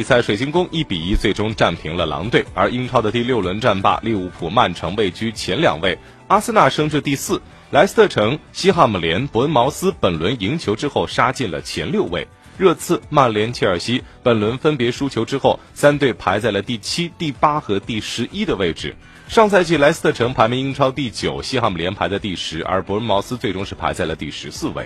比赛水晶宫一比一最终战平了狼队而英超的第六轮战罢利物浦曼城位居前两位阿森纳升至第四莱斯特城西汉姆联伯恩茅斯本轮赢球之后杀进了前六位热刺曼联切尔西本轮分别输球之后三队排在了第七第八和第十一的位置。上赛季莱斯特城排名英超第九西汉姆联排在第十而伯恩茅斯最终是排在了第十四位。